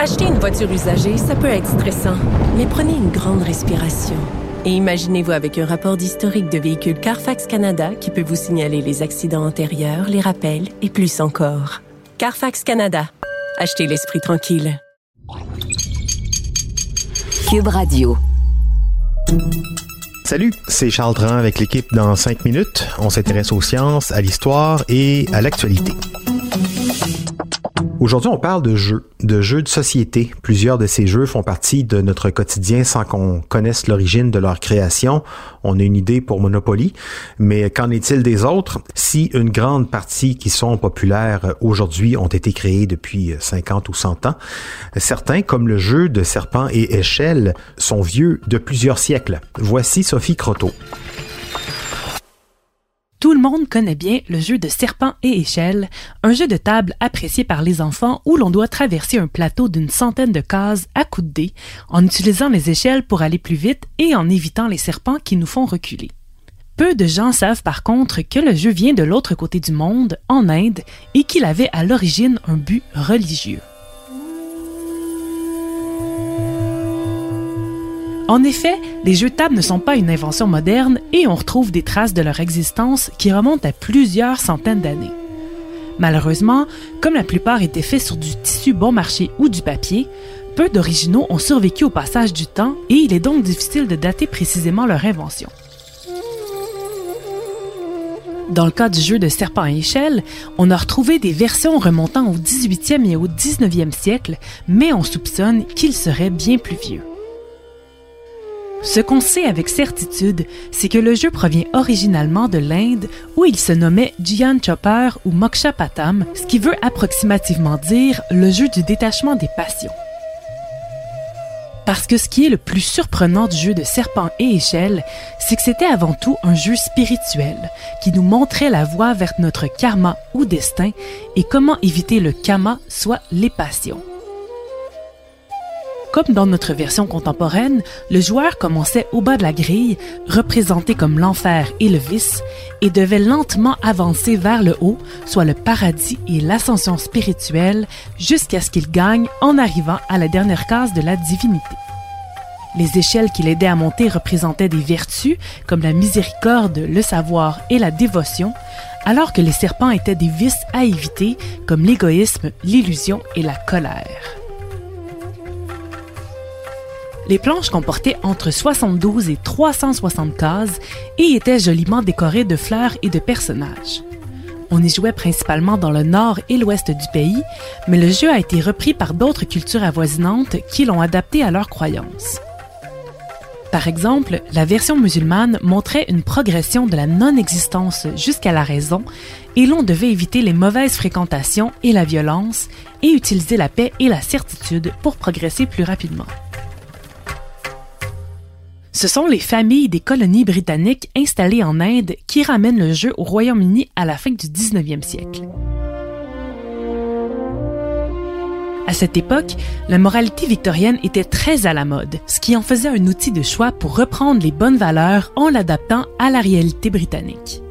Acheter une voiture usagée, ça peut être stressant, mais prenez une grande respiration. Et imaginez-vous avec un rapport d'historique de véhicule Carfax Canada qui peut vous signaler les accidents antérieurs, les rappels et plus encore. Carfax Canada. Achetez l'esprit tranquille. Cube Radio. Salut, c'est Charles Dran avec l'équipe dans 5 minutes. On s'intéresse aux sciences, à l'histoire et à l'actualité. Aujourd'hui, on parle de jeux, de jeux de société. Plusieurs de ces jeux font partie de notre quotidien sans qu'on connaisse l'origine de leur création. On a une idée pour Monopoly, mais qu'en est-il des autres? Si une grande partie qui sont populaires aujourd'hui ont été créées depuis 50 ou 100 ans, certains, comme le jeu de serpent et échelle, sont vieux de plusieurs siècles. Voici Sophie Croteau. Tout le monde connaît bien le jeu de serpent et échelle, un jeu de table apprécié par les enfants où l'on doit traverser un plateau d'une centaine de cases à coups de dés en utilisant les échelles pour aller plus vite et en évitant les serpents qui nous font reculer. Peu de gens savent par contre que le jeu vient de l'autre côté du monde, en Inde, et qu'il avait à l'origine un but religieux. En effet, les jeux de table ne sont pas une invention moderne et on retrouve des traces de leur existence qui remontent à plusieurs centaines d'années. Malheureusement, comme la plupart étaient faits sur du tissu bon marché ou du papier, peu d'originaux ont survécu au passage du temps et il est donc difficile de dater précisément leur invention. Dans le cas du jeu de serpent à échelle, on a retrouvé des versions remontant au 18e et au 19e siècle, mais on soupçonne qu'ils seraient bien plus vieux. Ce qu'on sait avec certitude, c'est que le jeu provient originalement de l'Inde où il se nommait Jian Chopper ou Moksha Patam, ce qui veut approximativement dire le jeu du détachement des passions. Parce que ce qui est le plus surprenant du jeu de serpent et échelle, c'est que c'était avant tout un jeu spirituel qui nous montrait la voie vers notre karma ou destin et comment éviter le kama, soit les passions. Comme dans notre version contemporaine, le joueur commençait au bas de la grille, représenté comme l'enfer et le vice, et devait lentement avancer vers le haut, soit le paradis et l'ascension spirituelle, jusqu'à ce qu'il gagne en arrivant à la dernière case de la divinité. Les échelles qui l'aidaient à monter représentaient des vertus comme la miséricorde, le savoir et la dévotion, alors que les serpents étaient des vices à éviter comme l'égoïsme, l'illusion et la colère. Les planches comportaient entre 72 et 360 cases et étaient joliment décorées de fleurs et de personnages. On y jouait principalement dans le nord et l'ouest du pays, mais le jeu a été repris par d'autres cultures avoisinantes qui l'ont adapté à leurs croyances. Par exemple, la version musulmane montrait une progression de la non-existence jusqu'à la raison et l'on devait éviter les mauvaises fréquentations et la violence et utiliser la paix et la certitude pour progresser plus rapidement. Ce sont les familles des colonies britanniques installées en Inde qui ramènent le jeu au Royaume-Uni à la fin du 19e siècle. À cette époque, la moralité victorienne était très à la mode, ce qui en faisait un outil de choix pour reprendre les bonnes valeurs en l'adaptant à la réalité britannique.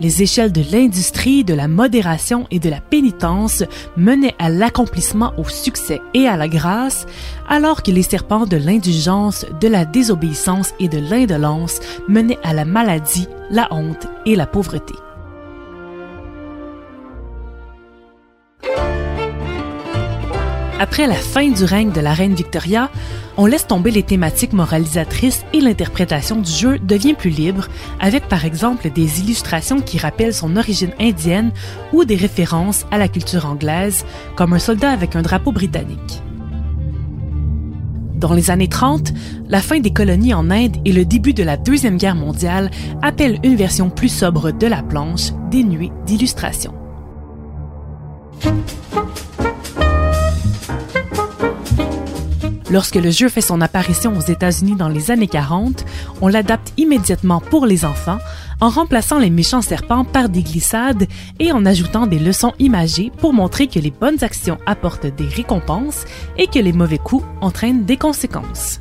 Les échelles de l'industrie, de la modération et de la pénitence menaient à l'accomplissement au succès et à la grâce, alors que les serpents de l'indulgence, de la désobéissance et de l'indolence menaient à la maladie, la honte et la pauvreté. Après la fin du règne de la reine Victoria, on laisse tomber les thématiques moralisatrices et l'interprétation du jeu devient plus libre, avec par exemple des illustrations qui rappellent son origine indienne ou des références à la culture anglaise, comme un soldat avec un drapeau britannique. Dans les années 30, la fin des colonies en Inde et le début de la Deuxième Guerre mondiale appellent une version plus sobre de la planche, dénuée d'illustrations. Lorsque le jeu fait son apparition aux États-Unis dans les années 40, on l'adapte immédiatement pour les enfants en remplaçant les méchants serpents par des glissades et en ajoutant des leçons imagées pour montrer que les bonnes actions apportent des récompenses et que les mauvais coups entraînent des conséquences.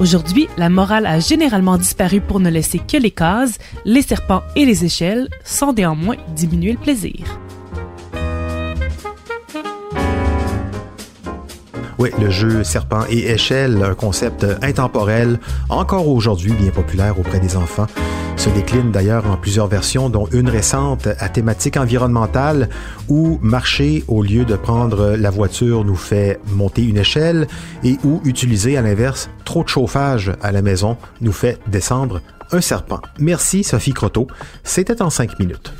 Aujourd'hui, la morale a généralement disparu pour ne laisser que les cases, les serpents et les échelles, sans néanmoins diminuer le plaisir. Oui, le jeu Serpent et Échelle, un concept intemporel, encore aujourd'hui bien populaire auprès des enfants, se décline d'ailleurs en plusieurs versions, dont une récente à thématique environnementale où marcher au lieu de prendre la voiture nous fait monter une échelle et où utiliser à l'inverse trop de chauffage à la maison nous fait descendre un serpent. Merci Sophie Croteau, c'était en cinq minutes.